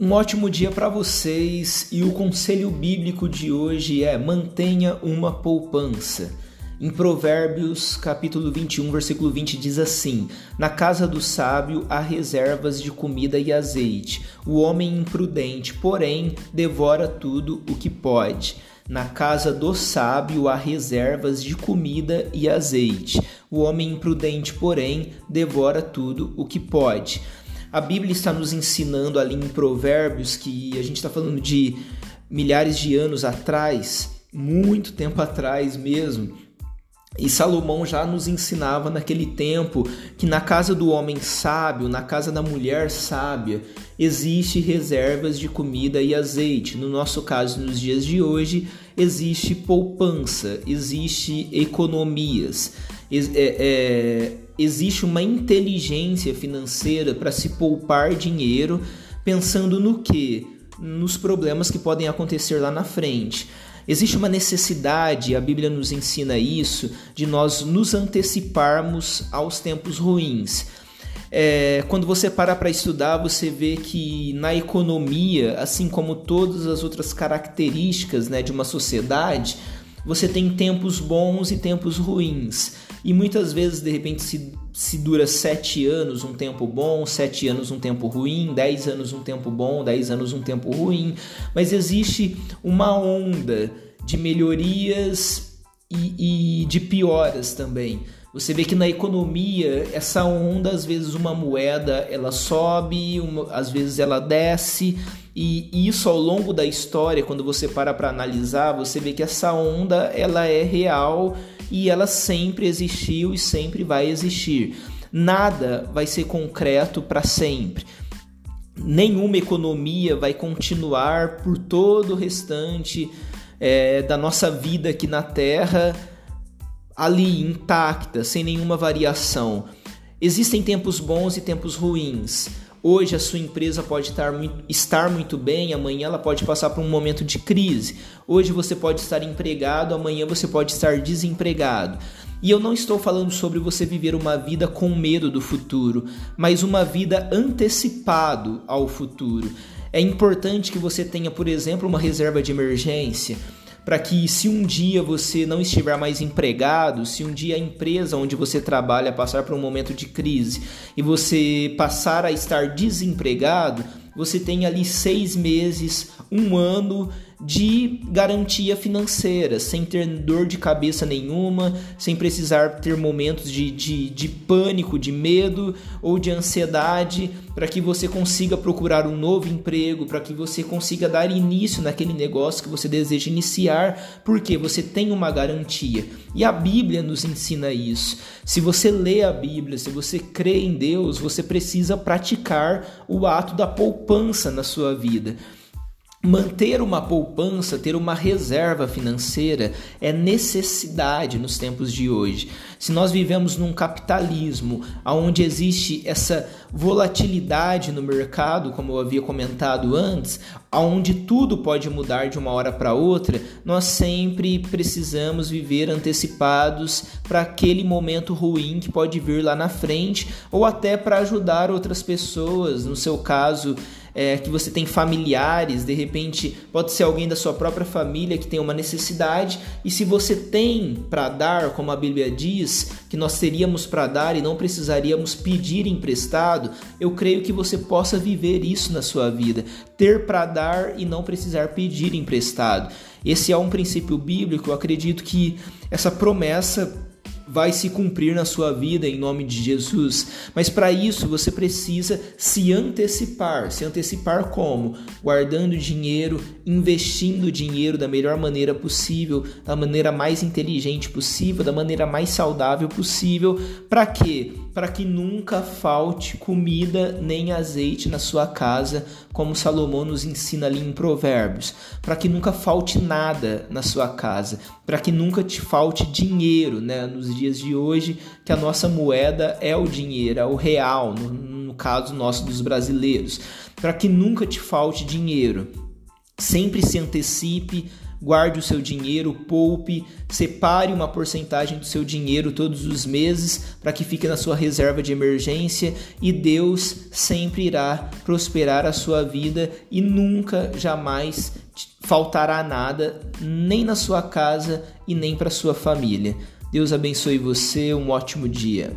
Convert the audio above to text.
Um ótimo dia para vocês e o conselho bíblico de hoje é: mantenha uma poupança. Em Provérbios, capítulo 21, versículo 20 diz assim: Na casa do sábio há reservas de comida e azeite. O homem imprudente, porém, devora tudo o que pode. Na casa do sábio há reservas de comida e azeite. O homem imprudente, porém, devora tudo o que pode. A Bíblia está nos ensinando ali em Provérbios que a gente está falando de milhares de anos atrás, muito tempo atrás mesmo. E Salomão já nos ensinava naquele tempo que na casa do homem sábio, na casa da mulher sábia, existe reservas de comida e azeite. No nosso caso, nos dias de hoje, existe poupança, existe economias. É, é, existe uma inteligência financeira para se poupar dinheiro, pensando no que? Nos problemas que podem acontecer lá na frente. Existe uma necessidade, a Bíblia nos ensina isso, de nós nos anteciparmos aos tempos ruins. É, quando você para para estudar, você vê que na economia, assim como todas as outras características né, de uma sociedade, você tem tempos bons e tempos ruins. E muitas vezes, de repente, se, se dura sete anos um tempo bom, sete anos um tempo ruim, dez anos um tempo bom, dez anos um tempo ruim, mas existe uma onda de melhorias e, e de pioras também. Você vê que na economia essa onda, às vezes uma moeda ela sobe, uma, às vezes ela desce, e isso ao longo da história, quando você para para analisar, você vê que essa onda ela é real e ela sempre existiu e sempre vai existir. Nada vai ser concreto para sempre. Nenhuma economia vai continuar por todo o restante é, da nossa vida aqui na Terra ali intacta, sem nenhuma variação. Existem tempos bons e tempos ruins. Hoje a sua empresa pode estar muito, estar muito bem, amanhã ela pode passar por um momento de crise. Hoje você pode estar empregado, amanhã você pode estar desempregado. E eu não estou falando sobre você viver uma vida com medo do futuro, mas uma vida antecipado ao futuro. É importante que você tenha, por exemplo, uma reserva de emergência para que se um dia você não estiver mais empregado, se um dia a empresa onde você trabalha passar por um momento de crise e você passar a estar desempregado, você tem ali seis meses, um ano de garantia financeira, sem ter dor de cabeça nenhuma, sem precisar ter momentos de, de, de pânico, de medo ou de ansiedade, para que você consiga procurar um novo emprego, para que você consiga dar início naquele negócio que você deseja iniciar, porque você tem uma garantia. E a Bíblia nos ensina isso. Se você lê a Bíblia, se você crê em Deus, você precisa praticar o ato da poupança na sua vida. Manter uma poupança, ter uma reserva financeira é necessidade nos tempos de hoje. Se nós vivemos num capitalismo onde existe essa volatilidade no mercado, como eu havia comentado antes, onde tudo pode mudar de uma hora para outra, nós sempre precisamos viver antecipados para aquele momento ruim que pode vir lá na frente ou até para ajudar outras pessoas, no seu caso, é, que você tem familiares, de repente pode ser alguém da sua própria família que tem uma necessidade, e se você tem para dar, como a Bíblia diz, que nós teríamos para dar e não precisaríamos pedir emprestado, eu creio que você possa viver isso na sua vida, ter para dar e não precisar pedir emprestado. Esse é um princípio bíblico, eu acredito que essa promessa vai se cumprir na sua vida em nome de Jesus. Mas para isso você precisa se antecipar. Se antecipar como? Guardando dinheiro, investindo dinheiro da melhor maneira possível, da maneira mais inteligente possível, da maneira mais saudável possível. Para quê? Para que nunca falte comida nem azeite na sua casa, como Salomão nos ensina ali em Provérbios. Para que nunca falte nada na sua casa, para que nunca te falte dinheiro, né? Nos dias de hoje, que a nossa moeda é o dinheiro, é o real, no, no caso nosso dos brasileiros, para que nunca te falte dinheiro. Sempre se antecipe, guarde o seu dinheiro, poupe, separe uma porcentagem do seu dinheiro todos os meses para que fique na sua reserva de emergência e Deus sempre irá prosperar a sua vida e nunca, jamais faltará nada, nem na sua casa e nem para sua família. Deus abençoe você, um ótimo dia.